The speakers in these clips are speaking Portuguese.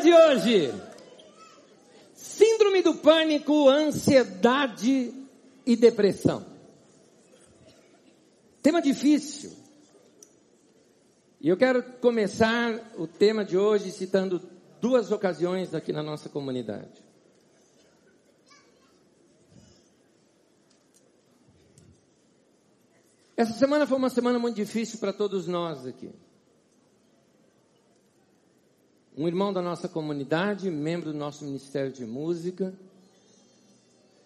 de hoje: Síndrome do pânico, ansiedade e depressão. Tema difícil. E eu quero começar o tema de hoje citando duas ocasiões aqui na nossa comunidade. Essa semana foi uma semana muito difícil para todos nós aqui. Um irmão da nossa comunidade, membro do nosso Ministério de Música,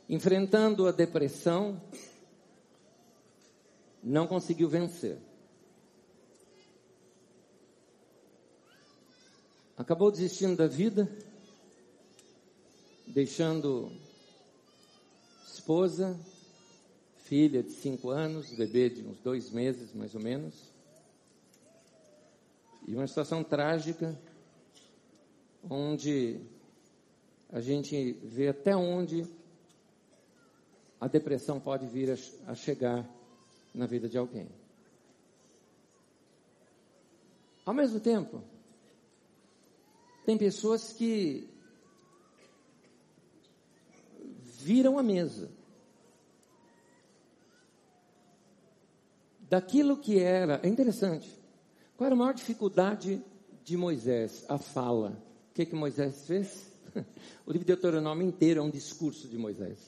enfrentando a depressão, não conseguiu vencer. Acabou desistindo da vida, deixando esposa, filha de cinco anos, bebê de uns dois meses mais ou menos. E uma situação trágica, onde a gente vê até onde a depressão pode vir a, a chegar na vida de alguém. Ao mesmo tempo, tem pessoas que viram a mesa daquilo que era. É interessante. Qual era a maior dificuldade de Moisés? A fala. O que, que Moisés fez? O livro de Deuteronômio inteiro é um discurso de Moisés.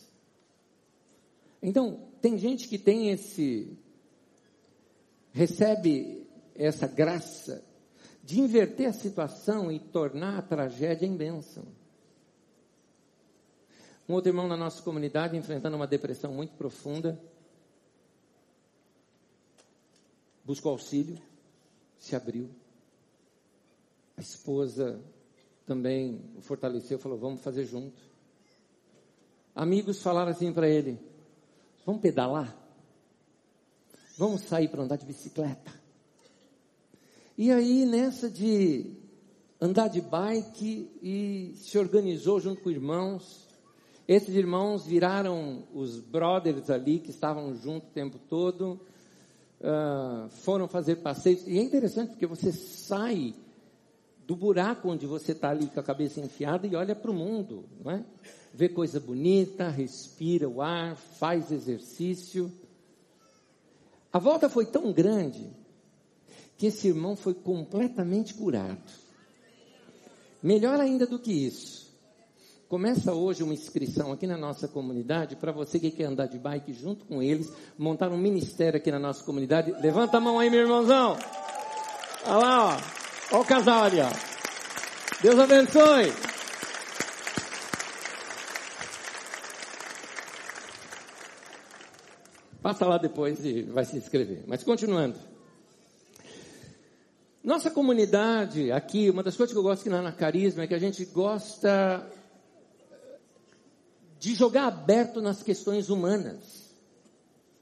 Então, tem gente que tem esse. recebe essa graça de inverter a situação e tornar a tragédia em bênção. Um outro irmão na nossa comunidade enfrentando uma depressão muito profunda buscou auxílio, se abriu. A esposa também o fortaleceu, falou: vamos fazer junto. Amigos falaram assim para ele: vamos pedalar? Vamos sair para andar de bicicleta? E aí, nessa de andar de bike, e se organizou junto com irmãos. Esses irmãos viraram os brothers ali que estavam junto o tempo todo uh, foram fazer passeios. E é interessante porque você sai do buraco onde você está ali com a cabeça enfiada e olha para o mundo, não é? Vê coisa bonita, respira o ar, faz exercício. A volta foi tão grande que esse irmão foi completamente curado. Melhor ainda do que isso, Começa hoje uma inscrição aqui na nossa comunidade para você que quer andar de bike junto com eles, montar um ministério aqui na nossa comunidade. Levanta a mão aí, meu irmãozão. Olha lá, ó. Olha o casal ali, ó. Deus abençoe. Passa lá depois e vai se inscrever. Mas continuando. Nossa comunidade aqui, uma das coisas que eu gosto aqui na Carisma é que a gente gosta de jogar aberto nas questões humanas.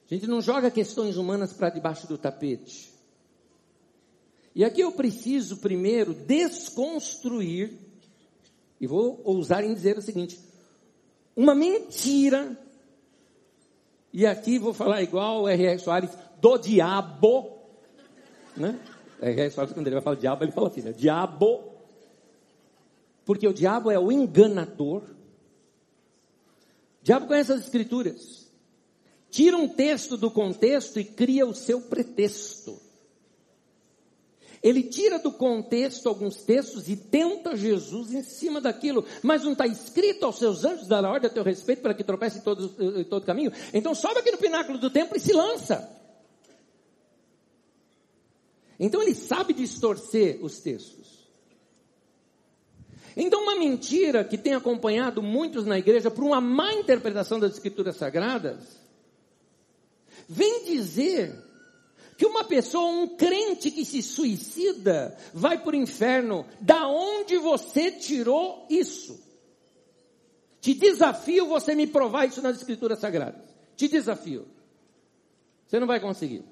A gente não joga questões humanas para debaixo do tapete. E aqui eu preciso primeiro desconstruir, e vou ousar em dizer o seguinte: uma mentira, e aqui vou falar igual o R.R. Soares, do diabo, né? R.R. Soares, quando ele vai falar diabo, ele fala assim, né? Diabo, porque o diabo é o enganador, o diabo conhece as escrituras. Tira um texto do contexto e cria o seu pretexto. Ele tira do contexto alguns textos e tenta Jesus em cima daquilo, mas não está escrito aos seus anjos dar a ordem a teu respeito para que tropece em todo, em todo caminho. Então sobe aqui no pináculo do templo e se lança. Então ele sabe distorcer os textos. Então, uma mentira que tem acompanhado muitos na igreja por uma má interpretação das Escrituras Sagradas, vem dizer que uma pessoa, um crente que se suicida, vai para o inferno. Da onde você tirou isso? Te desafio você me provar isso nas Escrituras Sagradas. Te desafio. Você não vai conseguir.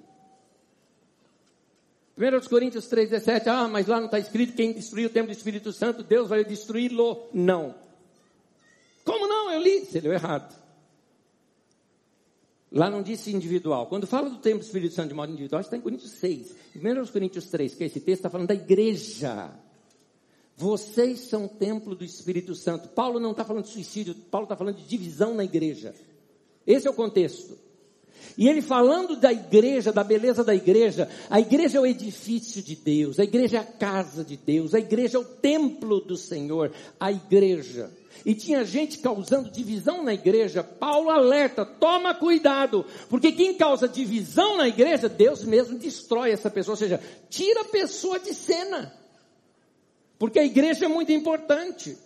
1 Coríntios 3,17, ah, mas lá não está escrito quem destruiu o templo do Espírito Santo, Deus vai destruí-lo. Não. Como não? Eu li. Você leu errado. Lá não disse individual. Quando fala do templo do Espírito Santo de modo individual, está em Coríntios 6. Em 1 Coríntios 3, que é esse texto, está falando da igreja. Vocês são templo do Espírito Santo. Paulo não está falando de suicídio, Paulo está falando de divisão na igreja. Esse é o contexto. E ele falando da igreja, da beleza da igreja, a igreja é o edifício de Deus, a igreja é a casa de Deus, a igreja é o templo do Senhor, a igreja. E tinha gente causando divisão na igreja. Paulo alerta: toma cuidado, porque quem causa divisão na igreja, Deus mesmo destrói essa pessoa, ou seja, tira a pessoa de cena. Porque a igreja é muito importante.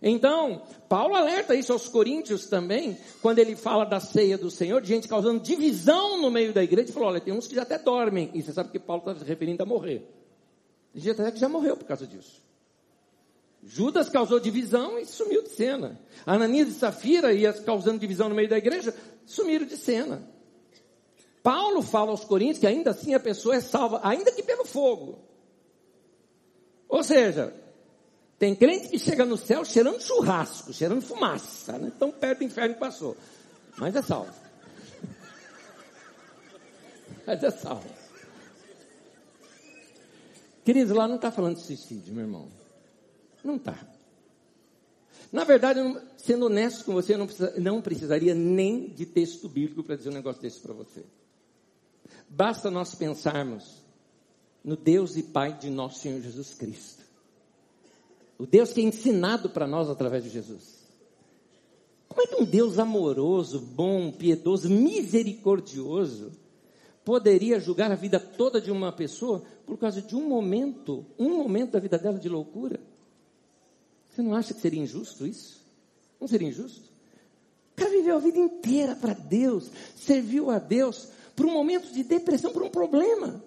Então, Paulo alerta isso aos coríntios também, quando ele fala da ceia do Senhor, de gente causando divisão no meio da igreja, ele falou, olha, tem uns que já até dormem, e você sabe que Paulo está se referindo a morrer. Tem gente até que já morreu por causa disso. Judas causou divisão e sumiu de cena. Ananias e Safira ia causando divisão no meio da igreja, sumiram de cena. Paulo fala aos coríntios que ainda assim a pessoa é salva, ainda que pelo fogo. Ou seja, tem crente que chega no céu cheirando churrasco, cheirando fumaça, né? tão perto do inferno que passou. Mas é salvo. Mas é salvo. Queridos, lá não está falando de suicídio, meu irmão. Não está. Na verdade, sendo honesto com você, eu não, precisa, não precisaria nem de texto bíblico para dizer um negócio desse para você. Basta nós pensarmos no Deus e Pai de nosso Senhor Jesus Cristo. O Deus que é ensinado para nós através de Jesus. Como é que um Deus amoroso, bom, piedoso, misericordioso, poderia julgar a vida toda de uma pessoa por causa de um momento, um momento da vida dela de loucura? Você não acha que seria injusto isso? Não seria injusto? O cara viveu a vida inteira para Deus, serviu a Deus por um momento de depressão, por um problema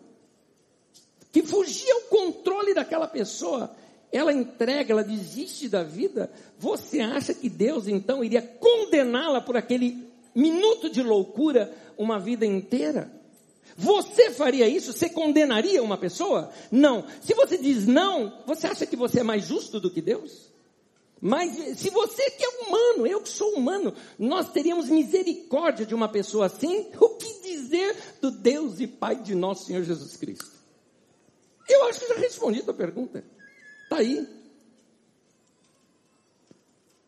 que fugia ao controle daquela pessoa ela entrega, ela desiste da vida, você acha que Deus então iria condená-la por aquele minuto de loucura uma vida inteira? Você faria isso? Você condenaria uma pessoa? Não. Se você diz não, você acha que você é mais justo do que Deus? Mas se você que é humano, eu que sou humano, nós teríamos misericórdia de uma pessoa assim, o que dizer do Deus e Pai de nosso Senhor Jesus Cristo? Eu acho que já respondi a tua pergunta. Está aí.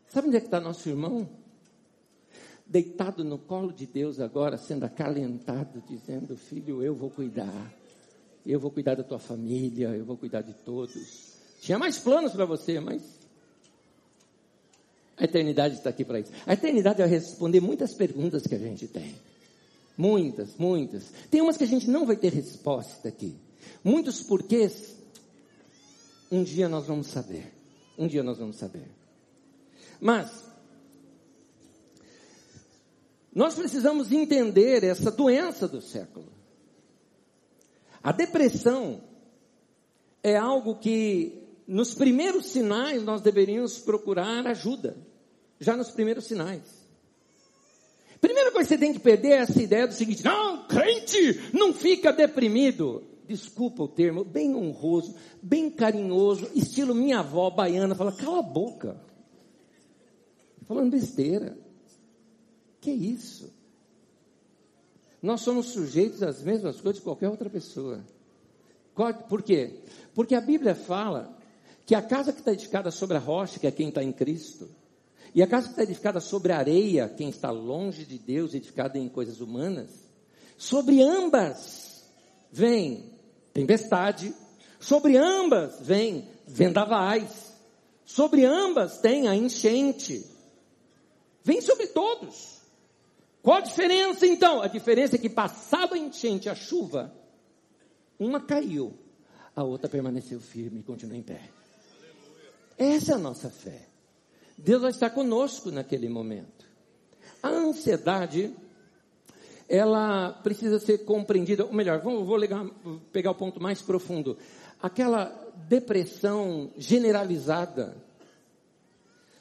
Sabe onde é que está nosso irmão? Deitado no colo de Deus agora, sendo acalentado, dizendo: Filho, eu vou cuidar. Eu vou cuidar da tua família, eu vou cuidar de todos. Tinha mais planos para você, mas a eternidade está aqui para isso. A eternidade vai responder muitas perguntas que a gente tem. Muitas, muitas. Tem umas que a gente não vai ter resposta aqui. Muitos porquês um dia nós vamos saber. Um dia nós vamos saber. Mas, nós precisamos entender essa doença do século. A depressão é algo que, nos primeiros sinais, nós deveríamos procurar ajuda. Já nos primeiros sinais. Primeira coisa que você tem que perder é essa ideia do seguinte: não, crente não fica deprimido desculpa o termo, bem honroso, bem carinhoso, estilo minha avó baiana, fala, cala a boca. Falando besteira. Que isso? Nós somos sujeitos às mesmas coisas de qualquer outra pessoa. Por quê? Porque a Bíblia fala que a casa que está edificada sobre a rocha, que é quem está em Cristo, e a casa que está edificada sobre a areia, quem está longe de Deus, edificada em coisas humanas, sobre ambas vem tempestade. Sobre ambas vem vendavais. Sobre ambas tem a enchente. Vem sobre todos. Qual a diferença então? A diferença é que passada a enchente, a chuva, uma caiu, a outra permaneceu firme e continua em pé. Essa é a nossa fé. Deus vai estar conosco naquele momento. A ansiedade ela precisa ser compreendida, ou melhor, vou, vou ligar, pegar o ponto mais profundo. Aquela depressão generalizada.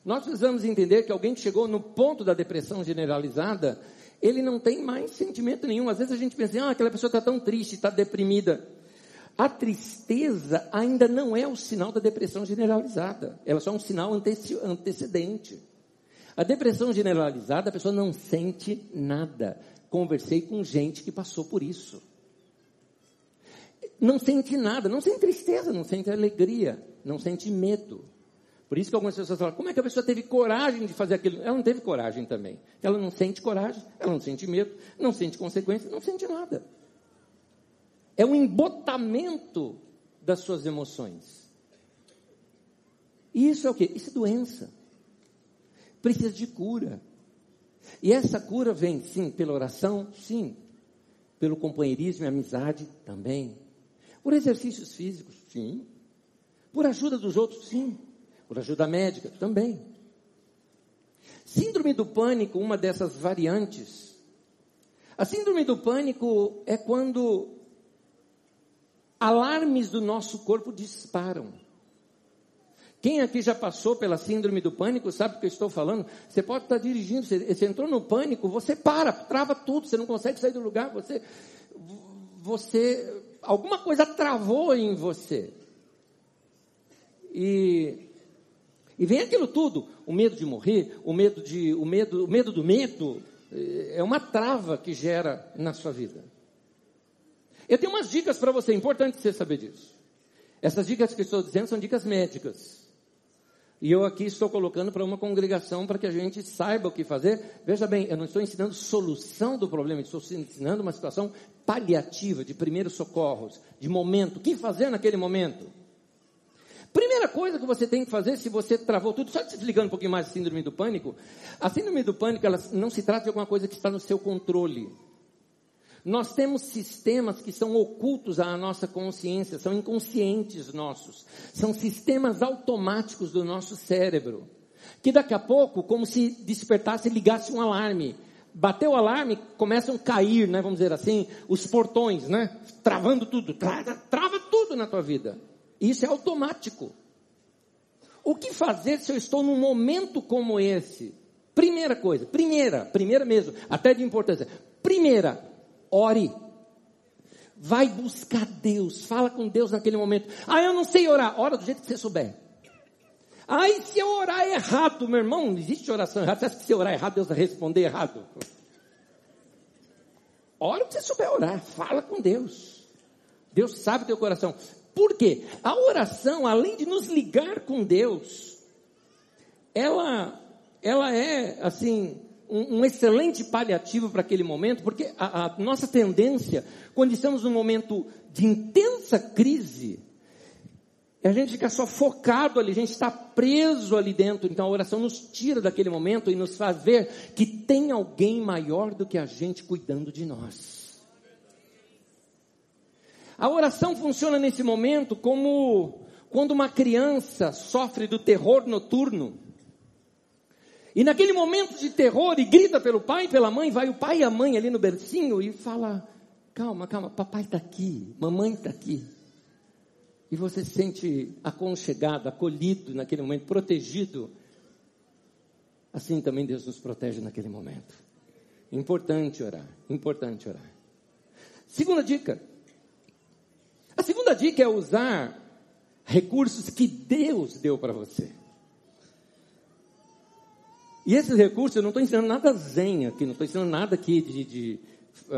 Nós precisamos entender que alguém que chegou no ponto da depressão generalizada, ele não tem mais sentimento nenhum. Às vezes a gente pensa, ah, aquela pessoa está tão triste, está deprimida. A tristeza ainda não é o sinal da depressão generalizada. Ela é só um sinal antecedente. A depressão generalizada, a pessoa não sente nada conversei com gente que passou por isso. Não sente nada, não sente tristeza, não sente alegria, não sente medo. Por isso que algumas pessoas falam, como é que a pessoa teve coragem de fazer aquilo? Ela não teve coragem também. Ela não sente coragem, ela não sente medo, não sente consequência, não sente nada. É um embotamento das suas emoções. E isso é o quê? Isso é doença. Precisa de cura. E essa cura vem, sim, pela oração, sim. Pelo companheirismo e amizade, também. Por exercícios físicos, sim. Por ajuda dos outros, sim. Por ajuda médica, também. Síndrome do pânico, uma dessas variantes. A síndrome do pânico é quando alarmes do nosso corpo disparam. Quem aqui já passou pela síndrome do pânico sabe o que eu estou falando? Você pode estar dirigindo, você, você entrou no pânico, você para, trava tudo, você não consegue sair do lugar, você, você, alguma coisa travou em você. E, e vem aquilo tudo, o medo de morrer, o medo de, o medo, o medo do medo, é uma trava que gera na sua vida. Eu tenho umas dicas para você, é importante você saber disso. Essas dicas que eu estou dizendo são dicas médicas. E eu aqui estou colocando para uma congregação para que a gente saiba o que fazer. Veja bem, eu não estou ensinando solução do problema, estou ensinando uma situação paliativa, de primeiros socorros, de momento. O que fazer naquele momento? Primeira coisa que você tem que fazer, se você travou tudo, só desligando um pouquinho mais a síndrome do pânico, a síndrome do pânico, ela não se trata de alguma coisa que está no seu controle. Nós temos sistemas que são ocultos à nossa consciência, são inconscientes nossos, são sistemas automáticos do nosso cérebro, que daqui a pouco, como se despertasse e ligasse um alarme. Bateu o alarme, começam a cair, né, vamos dizer assim, os portões, né, travando tudo, trava, trava tudo na tua vida. Isso é automático. O que fazer se eu estou num momento como esse? Primeira coisa, primeira, primeira mesmo, até de importância. Primeira, ore. Vai buscar Deus, fala com Deus naquele momento. Ah, eu não sei orar. Ora do jeito que você souber. Aí se eu orar errado, meu irmão, não existe oração errada. Você acha que se eu orar errado, Deus vai responder errado? Ora o que você souber orar, fala com Deus. Deus sabe o teu coração. Por quê? A oração, além de nos ligar com Deus, ela, ela é, assim, um, um excelente paliativo para aquele momento, porque a, a nossa tendência, quando estamos num momento de intensa crise, a gente fica só focado ali, a gente está preso ali dentro. Então a oração nos tira daquele momento e nos faz ver que tem alguém maior do que a gente cuidando de nós. A oração funciona nesse momento como quando uma criança sofre do terror noturno. E naquele momento de terror, e grita pelo pai pela mãe, vai o pai e a mãe ali no bercinho e fala: Calma, calma, papai está aqui, mamãe está aqui. E você se sente aconchegado, acolhido naquele momento, protegido. Assim também Deus nos protege naquele momento. Importante orar, importante orar. Segunda dica, a segunda dica é usar recursos que Deus deu para você. E esses recursos, eu não estou ensinando nada zen aqui, não estou ensinando nada aqui de, de,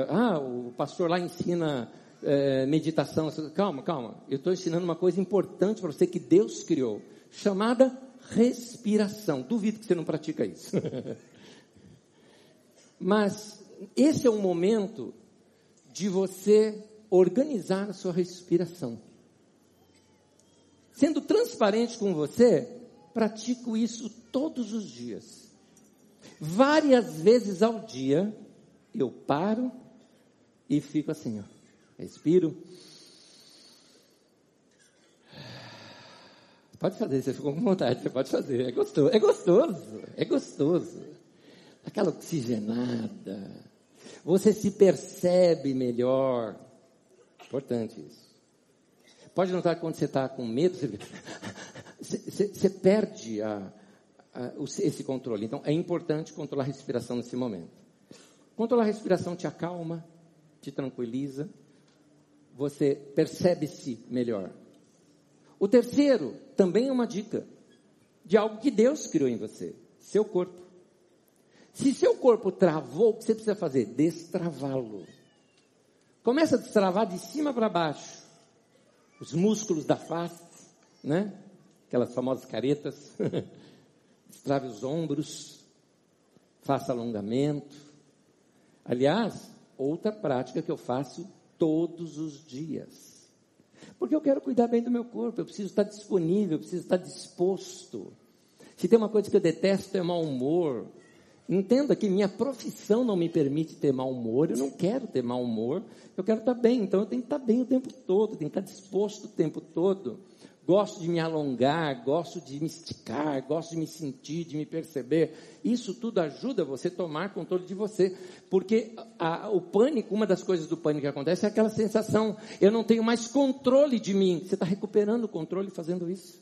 ah, o pastor lá ensina é, meditação. Calma, calma. Eu estou ensinando uma coisa importante para você que Deus criou, chamada respiração. Duvido que você não pratica isso. Mas esse é um momento de você organizar a sua respiração. Sendo transparente com você, pratico isso todos os dias. Várias vezes ao dia, eu paro e fico assim, ó. Respiro. Pode fazer, você ficou com vontade, você pode fazer. É gostoso, é gostoso, é gostoso. Aquela oxigenada. Você se percebe melhor. Importante isso. Pode notar que quando você está com medo, você, você, você perde a, esse controle. Então, é importante controlar a respiração nesse momento. Controlar a respiração te acalma, te tranquiliza, você percebe-se melhor. O terceiro, também é uma dica de algo que Deus criou em você: seu corpo. Se seu corpo travou, o que você precisa fazer? Destravá-lo. Começa a destravar de cima para baixo. Os músculos da face, né? aquelas famosas caretas, destrave os ombros, faça alongamento. Aliás, outra prática que eu faço todos os dias. Porque eu quero cuidar bem do meu corpo, eu preciso estar disponível, eu preciso estar disposto. Se tem uma coisa que eu detesto é mau humor. Entenda que minha profissão não me permite ter mau humor, eu não quero ter mau humor, eu quero estar bem, então eu tenho que estar bem o tempo todo, tenho que estar disposto o tempo todo gosto de me alongar, gosto de me esticar, gosto de me sentir, de me perceber. Isso tudo ajuda você a tomar controle de você. Porque a, o pânico, uma das coisas do pânico que acontece é aquela sensação, eu não tenho mais controle de mim. Você está recuperando o controle fazendo isso.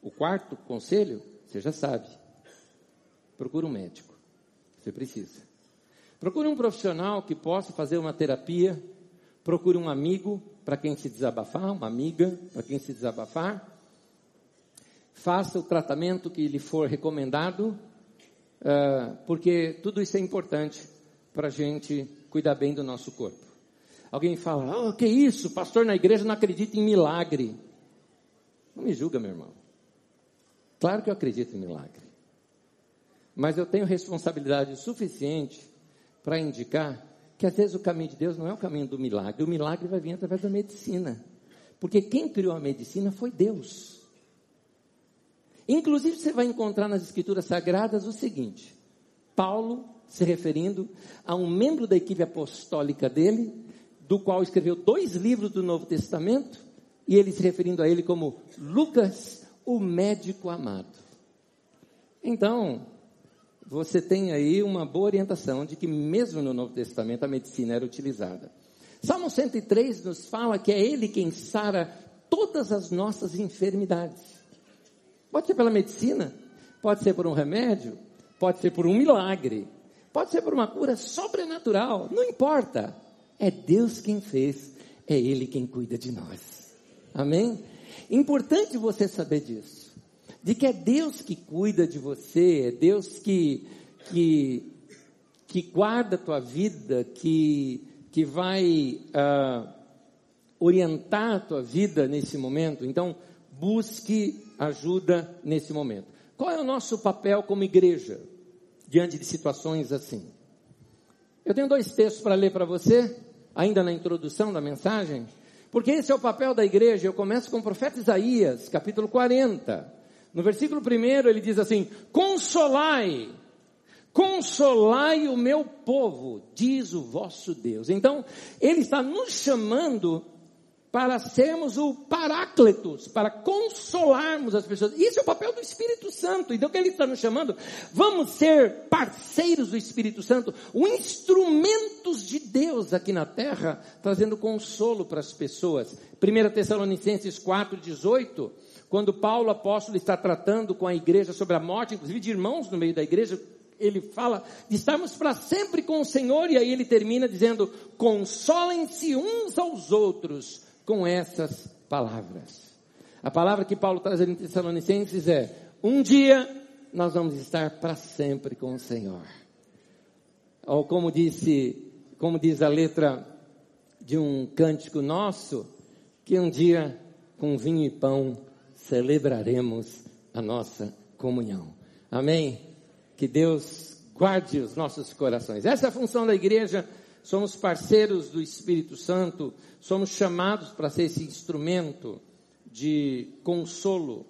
O quarto conselho, você já sabe. Procure um médico. Você precisa. Procure um profissional que possa fazer uma terapia. Procure um amigo para quem se desabafar, uma amiga para quem se desabafar. Faça o tratamento que lhe for recomendado, uh, porque tudo isso é importante para a gente cuidar bem do nosso corpo. Alguém fala, oh, que isso, pastor na igreja não acredita em milagre. Não me julga, meu irmão. Claro que eu acredito em milagre. Mas eu tenho responsabilidade suficiente para indicar que às vezes o caminho de Deus não é o caminho do milagre, o milagre vai vir através da medicina. Porque quem criou a medicina foi Deus. Inclusive, você vai encontrar nas Escrituras Sagradas o seguinte: Paulo, se referindo a um membro da equipe apostólica dele, do qual escreveu dois livros do Novo Testamento, e ele se referindo a ele como Lucas, o médico amado. Então, você tem aí uma boa orientação de que mesmo no Novo Testamento a medicina era utilizada. Salmo 103 nos fala que é Ele quem sara todas as nossas enfermidades. Pode ser pela medicina, pode ser por um remédio, pode ser por um milagre, pode ser por uma cura sobrenatural, não importa. É Deus quem fez, é Ele quem cuida de nós. Amém? Importante você saber disso de que é Deus que cuida de você, é Deus que, que, que guarda a tua vida, que, que vai uh, orientar a tua vida nesse momento. Então, busque ajuda nesse momento. Qual é o nosso papel como igreja diante de situações assim? Eu tenho dois textos para ler para você, ainda na introdução da mensagem, porque esse é o papel da igreja. Eu começo com o profeta Isaías, capítulo 40. No versículo primeiro ele diz assim: Consolai, consolai o meu povo, diz o vosso Deus. Então, ele está nos chamando para sermos o paráclitos, para consolarmos as pessoas. Isso é o papel do Espírito Santo. Então, o que ele está nos chamando? Vamos ser parceiros do Espírito Santo, o instrumentos de Deus aqui na terra, trazendo consolo para as pessoas. 1 Tessalonicenses 4, 18 quando Paulo apóstolo está tratando com a igreja sobre a morte, inclusive de irmãos no meio da igreja, ele fala de estarmos para sempre com o Senhor, e aí ele termina dizendo: consolem-se uns aos outros com essas palavras. A palavra que Paulo traz em Tessalonicenses é: um dia nós vamos estar para sempre com o Senhor. Ou como disse, como diz a letra de um cântico nosso, que um dia com vinho e pão celebraremos a nossa comunhão. Amém? Que Deus guarde os nossos corações. Essa é a função da igreja. Somos parceiros do Espírito Santo, somos chamados para ser esse instrumento de consolo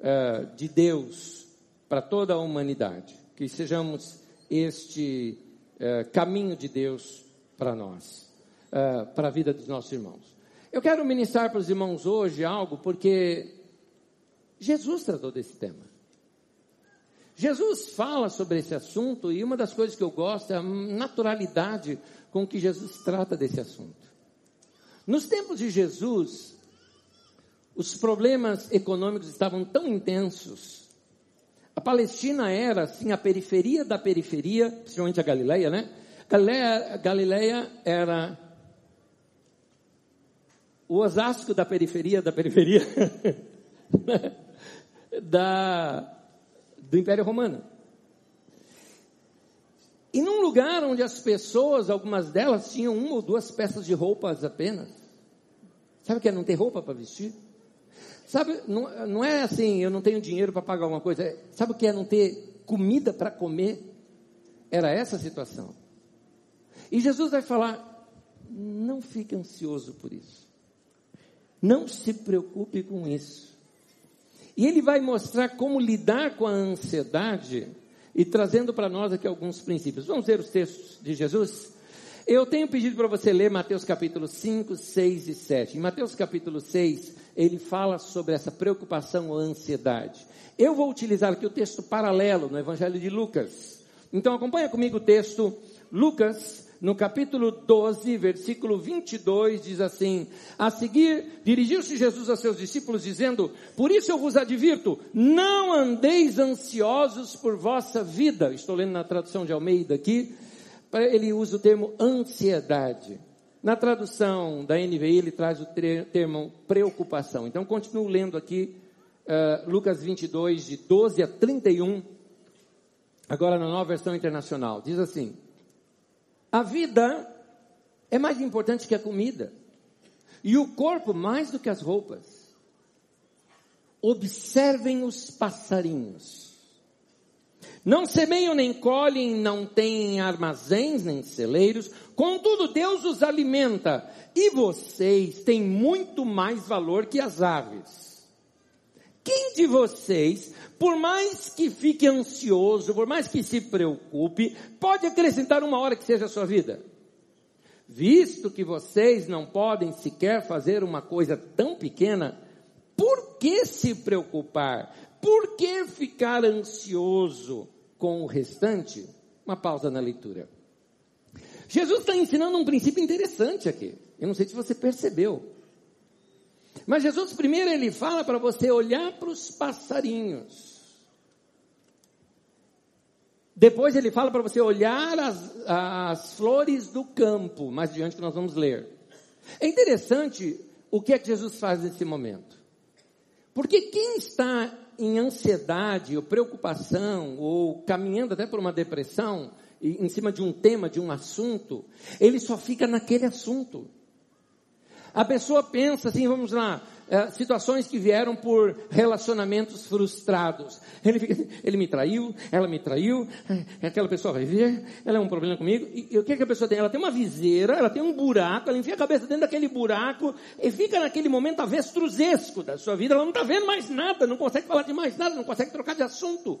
uh, de Deus para toda a humanidade. Que sejamos este uh, caminho de Deus para nós, uh, para a vida dos nossos irmãos. Eu quero ministrar para os irmãos hoje algo, porque Jesus tratou desse tema. Jesus fala sobre esse assunto e uma das coisas que eu gosto é a naturalidade com que Jesus trata desse assunto. Nos tempos de Jesus, os problemas econômicos estavam tão intensos. A Palestina era, assim, a periferia da periferia, principalmente a Galileia, né? Galileia, Galileia era o Osasco da periferia da periferia. da, do Império Romano. E num lugar onde as pessoas, algumas delas, tinham uma ou duas peças de roupas apenas. Sabe o que é não ter roupa para vestir? Sabe, não, não é assim, eu não tenho dinheiro para pagar alguma coisa. Sabe o que é não ter comida para comer? Era essa a situação. E Jesus vai falar: não fique ansioso por isso. Não se preocupe com isso. E ele vai mostrar como lidar com a ansiedade e trazendo para nós aqui alguns princípios. Vamos ver os textos de Jesus? Eu tenho pedido para você ler Mateus capítulo 5, 6 e 7. Em Mateus capítulo 6, ele fala sobre essa preocupação ou ansiedade. Eu vou utilizar aqui o texto paralelo no Evangelho de Lucas. Então acompanha comigo o texto, Lucas, no capítulo 12, versículo 22, diz assim: A seguir, dirigiu-se Jesus a seus discípulos, dizendo: Por isso eu vos advirto, não andeis ansiosos por vossa vida. Estou lendo na tradução de Almeida aqui. Ele usa o termo ansiedade. Na tradução da NVI, ele traz o termo preocupação. Então, continuo lendo aqui uh, Lucas 22, de 12 a 31, agora na nova versão internacional. Diz assim: A vida é mais importante que a comida, e o corpo mais do que as roupas. Observem os passarinhos não semeiam nem colhem, não têm armazéns nem celeiros, contudo Deus os alimenta, e vocês têm muito mais valor que as aves. Quem de vocês, por mais que fique ansioso, por mais que se preocupe, pode acrescentar uma hora que seja a sua vida? Visto que vocês não podem sequer fazer uma coisa tão pequena, por que se preocupar? Por que ficar ansioso com o restante? Uma pausa na leitura. Jesus está ensinando um princípio interessante aqui. Eu não sei se você percebeu. Mas Jesus primeiro ele fala para você olhar para os passarinhos. Depois ele fala para você olhar as, as flores do campo. Mais adiante que nós vamos ler. É interessante o que é que Jesus faz nesse momento. Porque quem está em ansiedade ou preocupação ou caminhando até por uma depressão em cima de um tema, de um assunto, ele só fica naquele assunto. A pessoa pensa assim, vamos lá, é, situações que vieram por relacionamentos frustrados. Ele, fica, ele me traiu, ela me traiu, é, aquela pessoa vai ver, ela é um problema comigo. E, e o que, que a pessoa tem? Ela tem uma viseira, ela tem um buraco, ela enfia a cabeça dentro daquele buraco e fica naquele momento avestruzesco da sua vida. Ela não está vendo mais nada, não consegue falar de mais nada, não consegue trocar de assunto.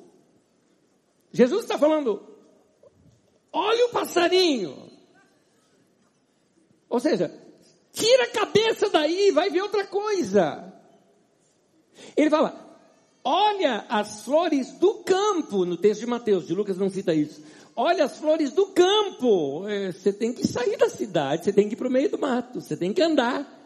Jesus está falando, olha o passarinho. Ou seja, Tira a cabeça daí, vai ver outra coisa. Ele fala: olha as flores do campo, no texto de Mateus, de Lucas não cita isso. Olha as flores do campo. É, você tem que sair da cidade, você tem que ir para o meio do mato, você tem que andar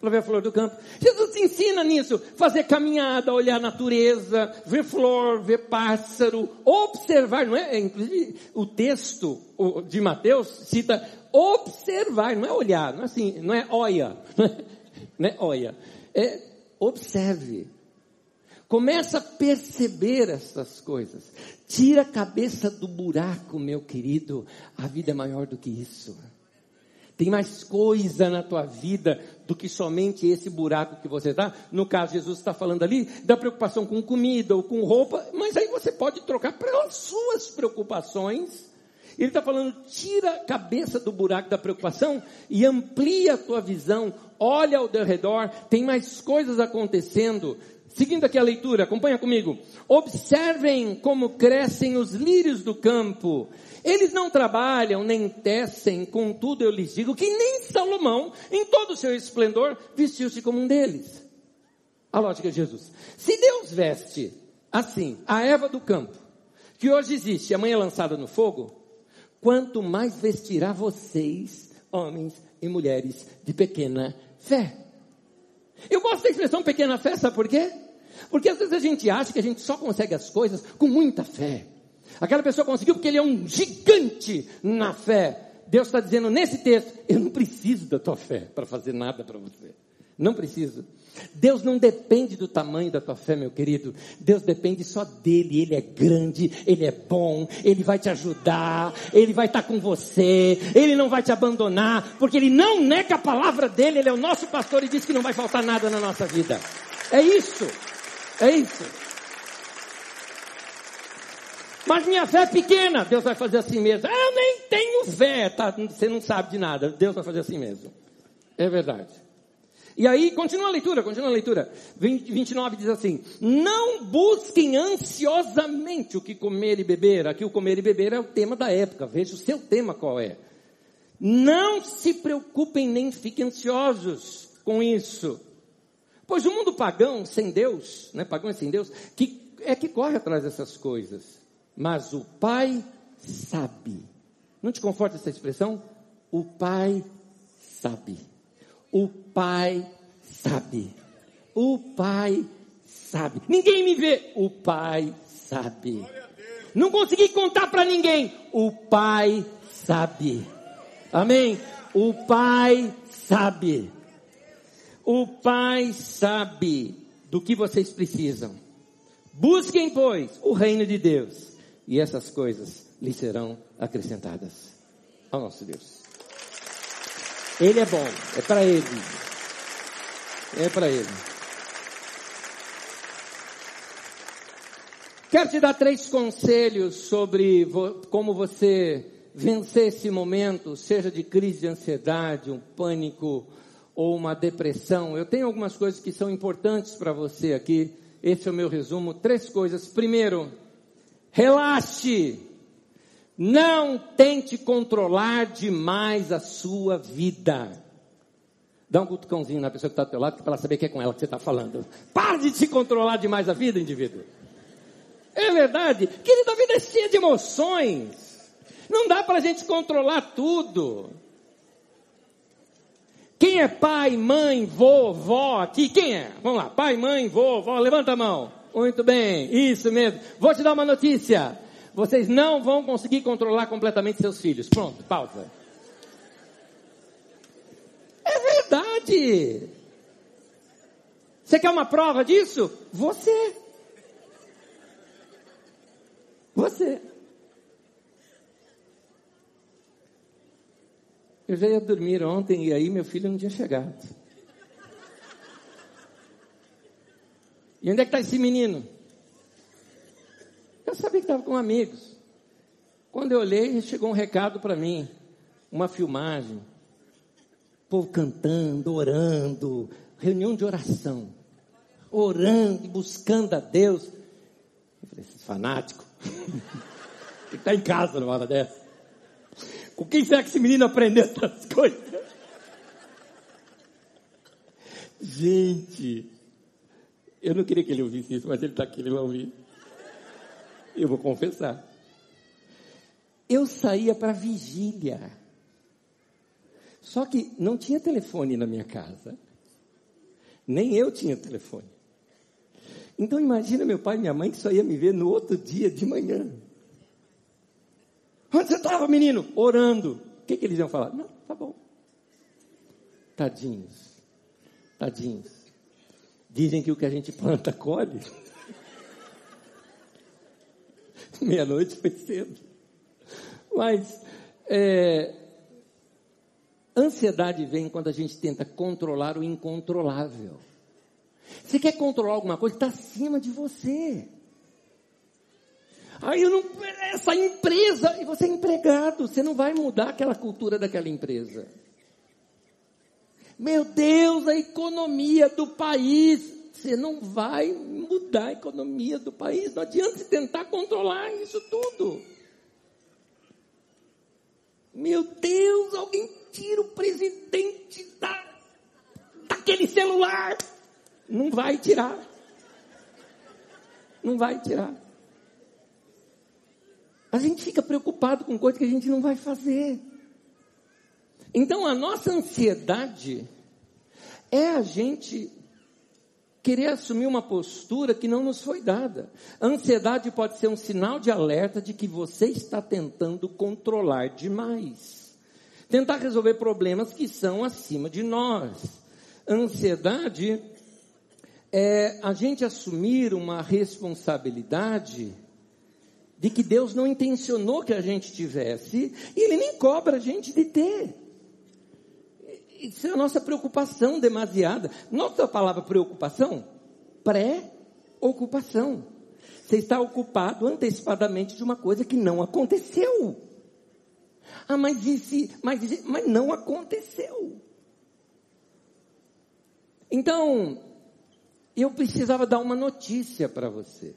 para ver a flor do campo. Jesus te ensina nisso, fazer caminhada, olhar a natureza, ver flor, ver pássaro, observar, não é? Inclusive o texto de Mateus cita observar, não é olhar, não é assim, não é olha, não é olha, é observe. Começa a perceber essas coisas. Tira a cabeça do buraco, meu querido. A vida é maior do que isso. Tem mais coisa na tua vida do que somente esse buraco que você está. No caso, Jesus está falando ali da preocupação com comida ou com roupa, mas aí você pode trocar pelas suas preocupações. Ele está falando, tira a cabeça do buraco da preocupação e amplia a tua visão. Olha ao teu redor, tem mais coisas acontecendo. Seguindo aqui a leitura, acompanha comigo. Observem como crescem os lírios do campo. Eles não trabalham nem tecem, contudo eu lhes digo que nem Salomão, em todo o seu esplendor, vestiu-se como um deles. A lógica de Jesus. Se Deus veste assim a Eva do campo, que hoje existe, amanhã é lançada no fogo, quanto mais vestirá vocês, homens e mulheres de pequena fé. Eu gosto da expressão pequena fé, sabe por quê? Porque às vezes a gente acha que a gente só consegue as coisas com muita fé. Aquela pessoa conseguiu porque ele é um gigante na fé. Deus está dizendo nesse texto: eu não preciso da tua fé para fazer nada para você. Não preciso. Deus não depende do tamanho da tua fé, meu querido. Deus depende só dele. Ele é grande, ele é bom, ele vai te ajudar, ele vai estar com você, ele não vai te abandonar, porque ele não nega a palavra dele. Ele é o nosso pastor e diz que não vai faltar nada na nossa vida. É isso. É isso. Mas minha fé é pequena. Deus vai fazer assim mesmo. Eu nem tenho fé. Tá, você não sabe de nada. Deus vai fazer assim mesmo. É verdade. E aí, continua a leitura, continua a leitura. 20, 29 diz assim: Não busquem ansiosamente o que comer e beber. Aqui o comer e beber é o tema da época. Veja o seu tema qual é. Não se preocupem nem fiquem ansiosos com isso. Pois o mundo pagão, sem Deus, né, pagão é sem Deus, que é que corre atrás dessas coisas. Mas o Pai sabe. Não te conforta essa expressão? O Pai sabe. O Pai sabe. O Pai sabe. Ninguém me vê. O Pai sabe. Não consegui contar para ninguém. O Pai sabe. Amém? O Pai sabe. O Pai sabe do que vocês precisam. Busquem, pois, o reino de Deus, e essas coisas lhes serão acrescentadas. Ao nosso Deus. Ele é bom, é para ele. É para ele. Quero te dar três conselhos sobre como você vencer esse momento, seja de crise de ansiedade, um pânico ou uma depressão. Eu tenho algumas coisas que são importantes para você aqui. Esse é o meu resumo. Três coisas. Primeiro, relaxe. Não tente controlar demais a sua vida. Dá um cutucãozinho na pessoa que está ao teu lado para ela saber que é com ela que você está falando. Para de se controlar demais a vida, indivíduo. É verdade. Querida, a vida é cheia de emoções. Não dá para a gente controlar tudo. Quem é pai, mãe, vô, vó aqui? Quem é? Vamos lá. Pai, mãe, vô, vó. Levanta a mão. Muito bem. Isso mesmo. Vou te dar uma notícia vocês não vão conseguir controlar completamente seus filhos. Pronto, pausa. É verdade. Você quer uma prova disso? Você. Você. Eu já ia dormir ontem e aí meu filho não tinha chegado. E onde é que está esse menino? Eu sabia que estava com amigos. Quando eu olhei, chegou um recado para mim, uma filmagem. O povo cantando, orando, reunião de oração. Orando, buscando a Deus. Eu falei, esse fanático. Ele está em casa numa hora dessa. Com quem será que esse menino aprendeu essas coisas? Gente, eu não queria que ele ouvisse isso, mas ele está aqui, ele vai ouvir. Eu vou confessar. Eu saía para vigília. Só que não tinha telefone na minha casa. Nem eu tinha telefone. Então imagina meu pai e minha mãe que só ia me ver no outro dia de manhã. Onde você estava, menino? Orando. O que, que eles iam falar? Não, tá bom. Tadinhos. Tadinhos. Dizem que o que a gente planta colhe. Meia-noite foi cedo. Mas é, ansiedade vem quando a gente tenta controlar o incontrolável. Você quer controlar alguma coisa, está acima de você. Aí eu não, essa empresa, e você é empregado, você não vai mudar aquela cultura daquela empresa. Meu Deus, a economia do país você não vai mudar a economia do país. Não adianta tentar controlar isso tudo. Meu Deus, alguém tira o presidente da, daquele celular. Não vai tirar. Não vai tirar. A gente fica preocupado com coisas que a gente não vai fazer. Então a nossa ansiedade é a gente querer assumir uma postura que não nos foi dada. A ansiedade pode ser um sinal de alerta de que você está tentando controlar demais. Tentar resolver problemas que são acima de nós. A ansiedade é a gente assumir uma responsabilidade de que Deus não intencionou que a gente tivesse, e Ele nem cobra a gente de ter. Isso é a nossa preocupação demasiada. Nossa palavra preocupação pré-ocupação. Você está ocupado antecipadamente de uma coisa que não aconteceu. Ah, mas disse, mas, mas não aconteceu. Então, eu precisava dar uma notícia para você.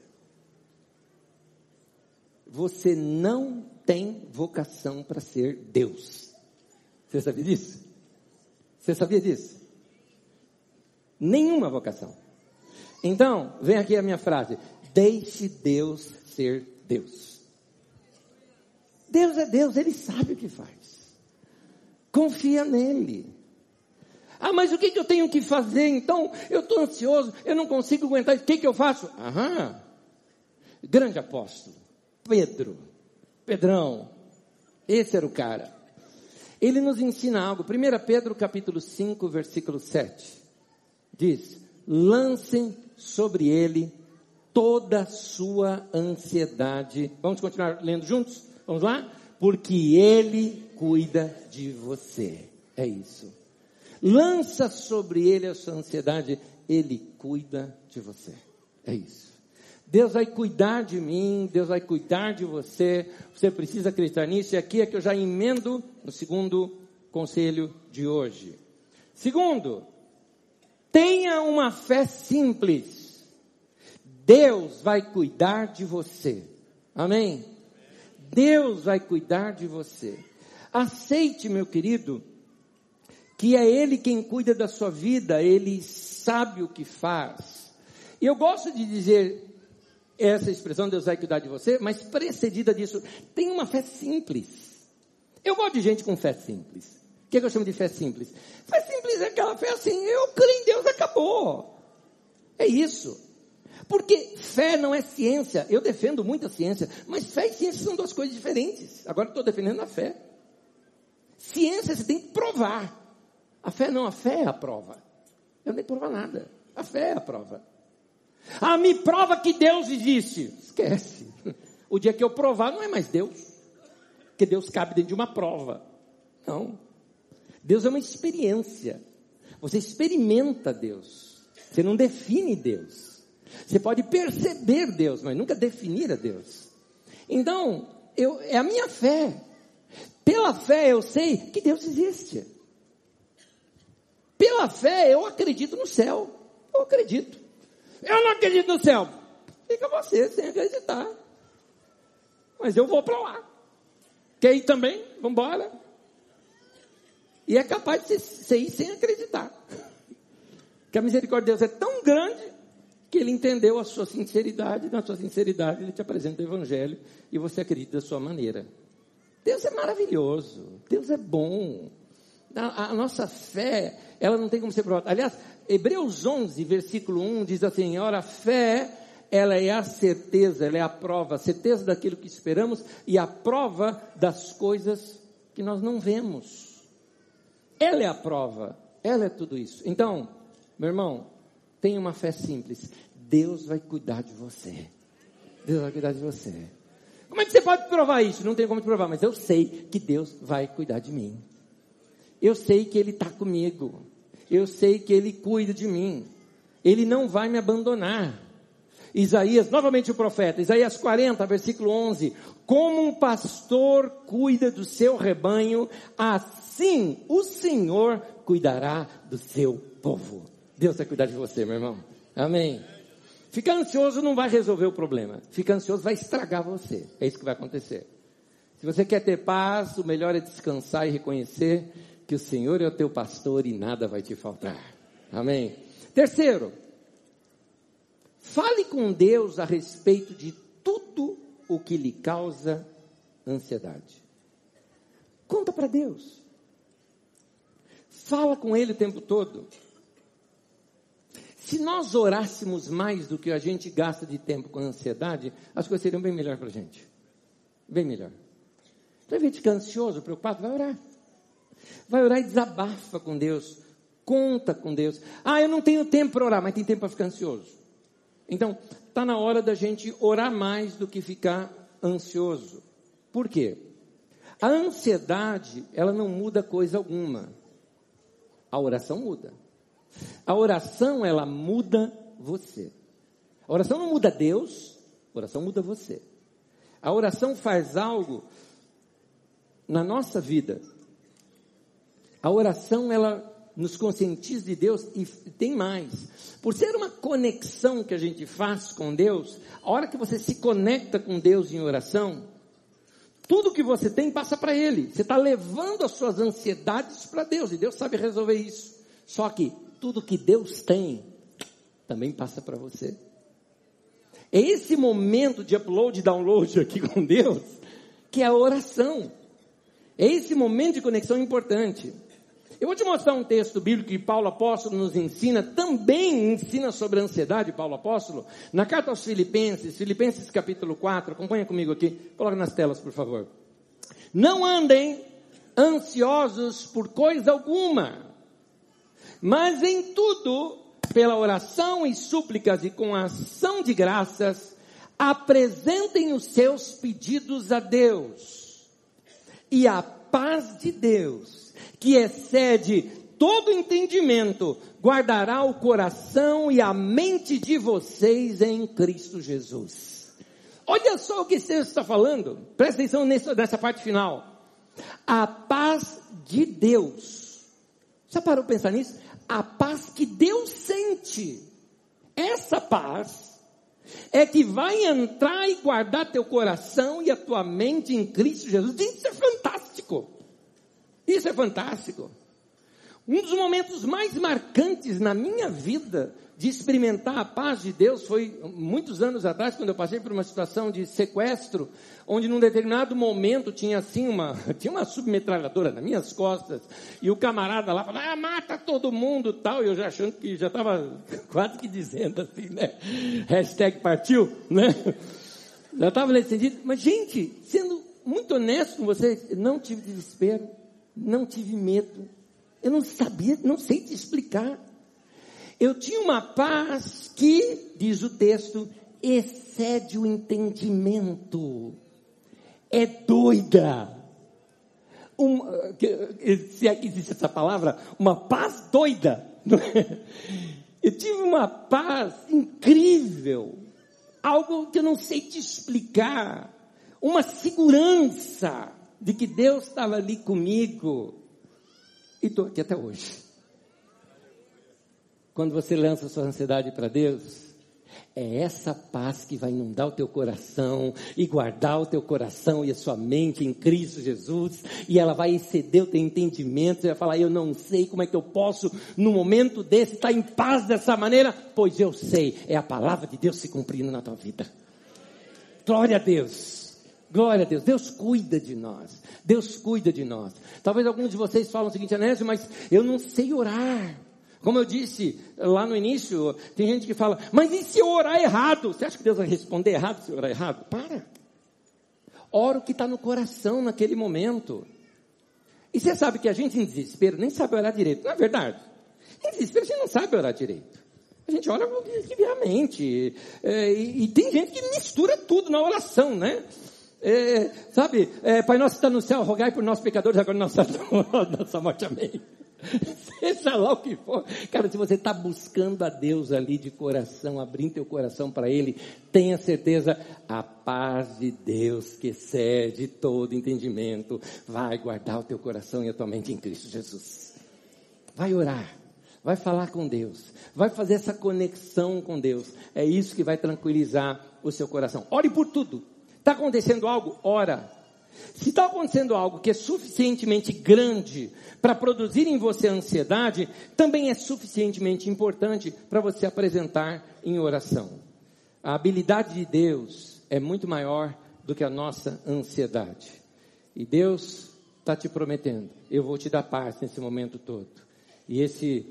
Você não tem vocação para ser Deus. Você sabia disso? Você sabia disso? Nenhuma vocação. Então, vem aqui a minha frase: deixe Deus ser Deus. Deus é Deus, Ele sabe o que faz. Confia nele. Ah, mas o que, que eu tenho que fazer? Então, eu estou ansioso, eu não consigo aguentar. O que, que eu faço? Aham. Grande apóstolo. Pedro. Pedrão. Esse era o cara. Ele nos ensina algo. 1 Pedro capítulo 5, versículo 7. Diz: lancem sobre ele toda a sua ansiedade. Vamos continuar lendo juntos? Vamos lá? Porque ele cuida de você. É isso. Lança sobre ele a sua ansiedade, ele cuida de você. É isso. Deus vai cuidar de mim, Deus vai cuidar de você. Você precisa acreditar nisso. E aqui é que eu já emendo no segundo conselho de hoje. Segundo, tenha uma fé simples. Deus vai cuidar de você. Amém? Deus vai cuidar de você. Aceite, meu querido, que é Ele quem cuida da sua vida, Ele sabe o que faz. E eu gosto de dizer essa expressão, Deus vai cuidar de você, mas precedida disso, tem uma fé simples. Eu gosto de gente com fé simples. O que, é que eu chamo de fé simples? Fé simples é aquela fé assim, eu creio em Deus, acabou. É isso. Porque fé não é ciência. Eu defendo muito a ciência, mas fé e ciência são duas coisas diferentes. Agora estou defendendo a fé. Ciência você tem que provar. A fé não, a fé é a prova. Eu nem provar nada. A fé é a prova. Ah, me prova que Deus existe. Esquece. O dia que eu provar não é mais Deus. Porque Deus cabe dentro de uma prova. Não. Deus é uma experiência. Você experimenta Deus. Você não define Deus. Você pode perceber Deus, mas nunca definir a Deus. Então, eu, é a minha fé. Pela fé eu sei que Deus existe. Pela fé, eu acredito no céu. Eu acredito. Eu não acredito no céu. Fica você sem acreditar. Mas eu vou para lá. Quer ir também? Vamos embora. E é capaz de você ir sem acreditar. Que a misericórdia de Deus é tão grande que ele entendeu a sua sinceridade, na sua sinceridade ele te apresenta o evangelho e você acredita da sua maneira. Deus é maravilhoso, Deus é bom. A, a, nossa fé, ela não tem como ser provada. Aliás, Hebreus 11, versículo 1 diz assim: Ora, a fé, ela é a certeza, ela é a prova, a certeza daquilo que esperamos e a prova das coisas que nós não vemos. Ela é a prova, ela é tudo isso. Então, meu irmão, tenha uma fé simples. Deus vai cuidar de você. Deus vai cuidar de você. Como é que você pode provar isso? Não tem como te provar, mas eu sei que Deus vai cuidar de mim. Eu sei que Ele está comigo. Eu sei que Ele cuida de mim. Ele não vai me abandonar. Isaías, novamente o profeta, Isaías 40, versículo 11: Como um pastor cuida do seu rebanho, assim o Senhor cuidará do seu povo. Deus vai cuidar de você, meu irmão. Amém. Ficar ansioso não vai resolver o problema. Ficar ansioso vai estragar você. É isso que vai acontecer. Se você quer ter paz, o melhor é descansar e reconhecer que o Senhor é o teu pastor e nada vai te faltar. Amém. Terceiro, fale com Deus a respeito de tudo o que lhe causa ansiedade. Conta para Deus. Fala com Ele o tempo todo. Se nós orássemos mais do que a gente gasta de tempo com ansiedade, as coisas seriam bem melhor para a gente. Bem melhor. Então, ao invés de ficar ansioso, preocupado, vai orar. Vai orar e desabafa com Deus. Conta com Deus. Ah, eu não tenho tempo para orar, mas tem tempo para ficar ansioso. Então, está na hora da gente orar mais do que ficar ansioso. Por quê? A ansiedade, ela não muda coisa alguma. A oração muda. A oração, ela muda você. A oração não muda Deus, a oração muda você. A oração faz algo na nossa vida. A oração, ela nos conscientiza de Deus e tem mais. Por ser uma conexão que a gente faz com Deus, a hora que você se conecta com Deus em oração, tudo que você tem passa para Ele. Você está levando as suas ansiedades para Deus e Deus sabe resolver isso. Só que tudo que Deus tem também passa para você. É esse momento de upload e download aqui com Deus que é a oração. É esse momento de conexão importante. Eu vou te mostrar um texto bíblico que Paulo Apóstolo nos ensina, também ensina sobre a ansiedade, Paulo Apóstolo, na carta aos Filipenses, Filipenses capítulo 4, acompanha comigo aqui, coloca nas telas, por favor. Não andem ansiosos por coisa alguma, mas em tudo, pela oração e súplicas e com ação de graças, apresentem os seus pedidos a Deus. E a paz de Deus, que excede todo entendimento, guardará o coração e a mente de vocês em Cristo Jesus. Olha só o que Deus está falando. Presta atenção nessa, nessa parte final. A paz de Deus. Já parou para pensar nisso? A paz que Deus sente. Essa paz é que vai entrar e guardar teu coração e a tua mente em Cristo Jesus. Isso é fantástico. Isso é fantástico. Um dos momentos mais marcantes na minha vida de experimentar a paz de Deus foi muitos anos atrás, quando eu passei por uma situação de sequestro, onde num determinado momento tinha assim uma, tinha uma submetralhadora nas minhas costas, e o camarada lá falava, ah, mata todo mundo tal, e eu já achando que já estava quase que dizendo assim, né? Hashtag partiu, né? Já estava nesse sentido, mas gente, sendo muito honesto com vocês, não tive desespero não tive medo. Eu não sabia, não sei te explicar. Eu tinha uma paz que, diz o texto, excede o entendimento. É doida. Um, se aqui existe essa palavra, uma paz doida. Eu tive uma paz incrível. Algo que eu não sei te explicar. Uma segurança de que Deus estava ali comigo. E estou aqui até hoje. Quando você lança sua ansiedade para Deus, é essa paz que vai inundar o teu coração e guardar o teu coração e a sua mente em Cristo Jesus, e ela vai exceder o teu entendimento, você vai falar, eu não sei como é que eu posso, no momento desse, estar em paz dessa maneira, pois eu sei, é a palavra de Deus se cumprindo na tua vida. Glória a Deus. Glória a Deus. Deus cuida de nós. Deus cuida de nós. Talvez alguns de vocês falem o seguinte, Anésio, mas eu não sei orar. Como eu disse lá no início, tem gente que fala, mas e se eu orar errado? Você acha que Deus vai responder errado se eu orar errado? Para. Ora o que está no coração naquele momento. E você sabe que a gente em desespero nem sabe orar direito, não é verdade? Em desespero a gente não sabe orar direito. A gente ora obviamente. É, e, e tem gente que mistura tudo na oração, né? É, sabe, é, Pai nosso está no céu, rogai por nós pecadores agora nossa, nossa morte, amém. Seja lá o que for. Cara, se você está buscando a Deus ali de coração, abrindo teu coração para Ele, tenha certeza, a paz de Deus que excede todo entendimento, vai guardar o teu coração e a tua mente em Cristo Jesus. Vai orar, vai falar com Deus, vai fazer essa conexão com Deus. É isso que vai tranquilizar o seu coração. Ore por tudo. Está acontecendo algo? Ora. Se está acontecendo algo que é suficientemente grande para produzir em você ansiedade, também é suficientemente importante para você apresentar em oração. A habilidade de Deus é muito maior do que a nossa ansiedade. E Deus está te prometendo: eu vou te dar paz nesse momento todo. E esse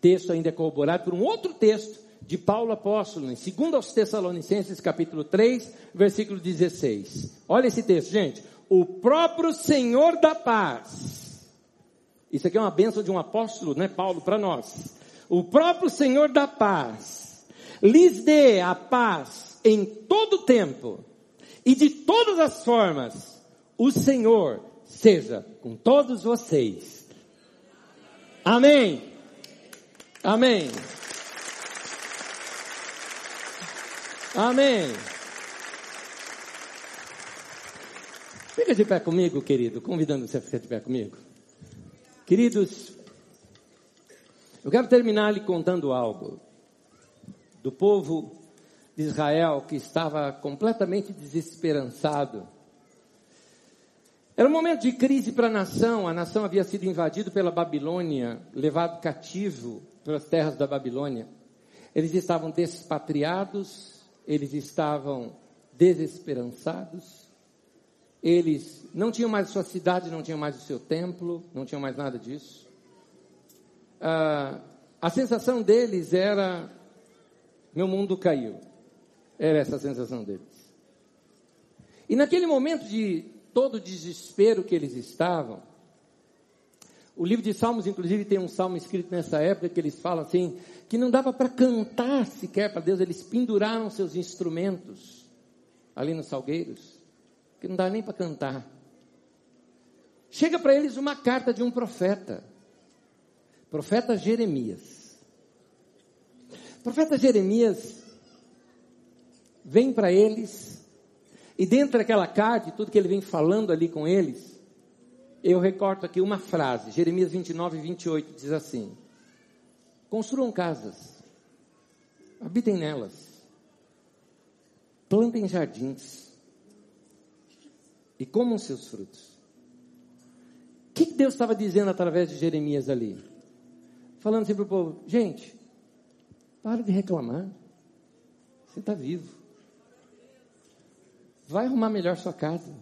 texto ainda é corroborado por um outro texto de Paulo apóstolo, em 2 aos Tessalonicenses, capítulo 3, versículo 16. Olha esse texto, gente. O próprio Senhor da paz. Isso aqui é uma bênção de um apóstolo, né, Paulo, para nós. O próprio Senhor da paz lhes dê a paz em todo tempo e de todas as formas. O Senhor seja com todos vocês. Amém. Amém. Amém. Fica de pé comigo, querido, convidando você a ficar de pé comigo. Queridos, eu quero terminar lhe contando algo do povo de Israel que estava completamente desesperançado. Era um momento de crise para a nação, a nação havia sido invadida pela Babilônia, levado cativo pelas terras da Babilônia. Eles estavam despatriados, eles estavam desesperançados, eles não tinham mais sua cidade, não tinham mais o seu templo, não tinham mais nada disso. Ah, a sensação deles era: meu mundo caiu. Era essa a sensação deles. E naquele momento de todo desespero que eles estavam, o livro de Salmos, inclusive, tem um salmo escrito nessa época que eles falam assim: que não dava para cantar sequer para Deus, eles penduraram seus instrumentos ali nos salgueiros que não dá nem para cantar. Chega para eles uma carta de um profeta, profeta Jeremias. Profeta Jeremias vem para eles, e dentro daquela carta, tudo que ele vem falando ali com eles, eu recorto aqui uma frase, Jeremias 29, 28, diz assim: Construam casas, habitem nelas, plantem jardins, e comam seus frutos. O que Deus estava dizendo através de Jeremias ali? Falando assim para o povo: gente, para de reclamar. Você está vivo. Vai arrumar melhor sua casa.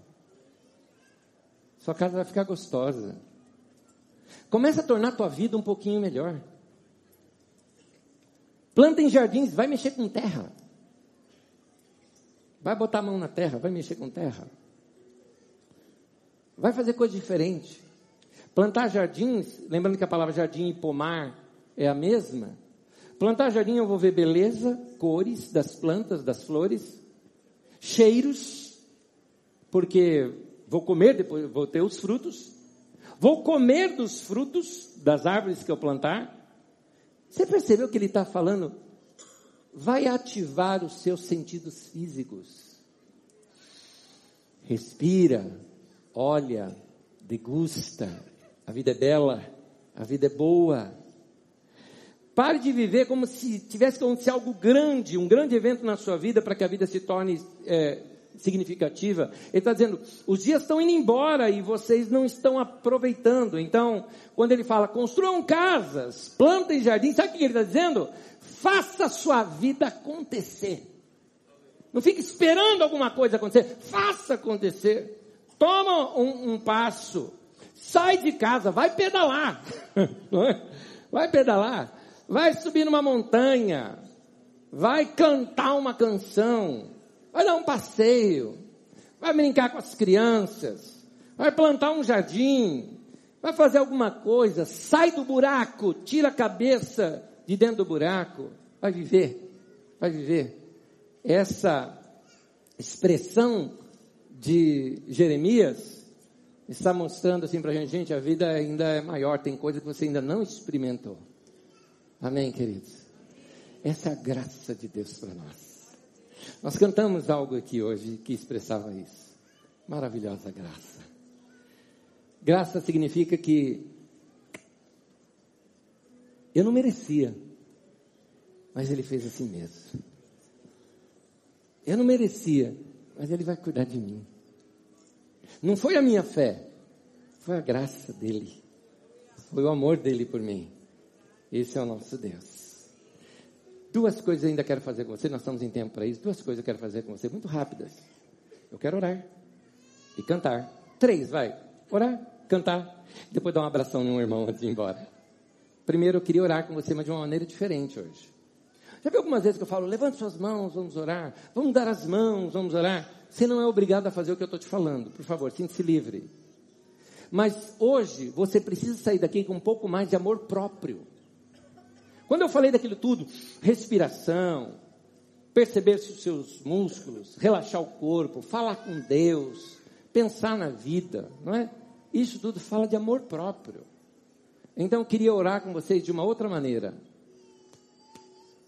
Sua casa vai ficar gostosa. Começa a tornar a tua vida um pouquinho melhor. Planta em jardins, vai mexer com terra. Vai botar a mão na terra, vai mexer com terra. Vai fazer coisa diferente. Plantar jardins, lembrando que a palavra jardim e pomar é a mesma. Plantar jardim eu vou ver beleza, cores das plantas, das flores, cheiros, porque vou comer depois, vou ter os frutos. Vou comer dos frutos das árvores que eu plantar. Você percebeu que ele está falando? Vai ativar os seus sentidos físicos. Respira, olha, degusta. A vida é bela, a vida é boa. Pare de viver como se tivesse que acontecer algo grande, um grande evento na sua vida para que a vida se torne é, significativa. Ele está dizendo, os dias estão indo embora e vocês não estão aproveitando. Então, quando ele fala, construam casas, plantem jardins, sabe o que ele está dizendo? Faça sua vida acontecer. Não fique esperando alguma coisa acontecer, faça acontecer. Toma um, um passo, sai de casa, vai pedalar, é? vai pedalar, vai subir numa montanha, vai cantar uma canção, vai dar um passeio, vai brincar com as crianças, vai plantar um jardim, vai fazer alguma coisa, sai do buraco, tira a cabeça de dentro do buraco, vai viver, vai viver. Essa expressão de Jeremias está mostrando assim para a gente, gente, a vida ainda é maior, tem coisa que você ainda não experimentou. Amém, queridos? Essa é a graça de Deus para nós. Nós cantamos algo aqui hoje que expressava isso. Maravilhosa graça. Graça significa que eu não merecia, mas Ele fez assim mesmo. Eu não merecia, mas Ele vai cuidar de mim. Não foi a minha fé, foi a graça dele. Foi o amor dele por mim. Esse é o nosso Deus. Duas coisas ainda quero fazer com você, nós estamos em tempo para isso. Duas coisas eu quero fazer com você, muito rápidas. Eu quero orar e cantar. Três, vai. Orar, cantar. Depois dar um abração num irmão antes de ir embora. Primeiro, eu queria orar com você, mas de uma maneira diferente hoje. Já viu algumas vezes que eu falo, levante suas mãos, vamos orar. Vamos dar as mãos, vamos orar. Você não é obrigado a fazer o que eu estou te falando. Por favor, sinta-se livre. Mas hoje você precisa sair daqui com um pouco mais de amor próprio. Quando eu falei daquilo tudo, respiração, perceber os seus músculos, relaxar o corpo, falar com Deus, pensar na vida, não é? Isso tudo fala de amor próprio. Então eu queria orar com vocês de uma outra maneira.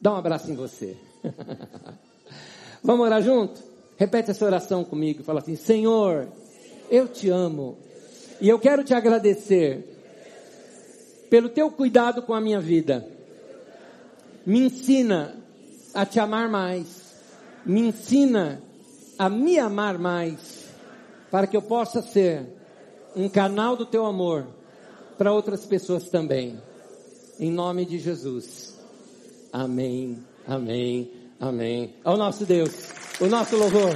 Dá um abraço em você. Vamos orar junto? Repete essa oração comigo. Fala assim: Senhor, eu te amo. E eu quero te agradecer pelo teu cuidado com a minha vida. Me ensina a te amar mais. Me ensina a me amar mais. Para que eu possa ser um canal do teu amor para outras pessoas também. Em nome de Jesus. Amém, amém, amém. Ao nosso Deus, o nosso louvor.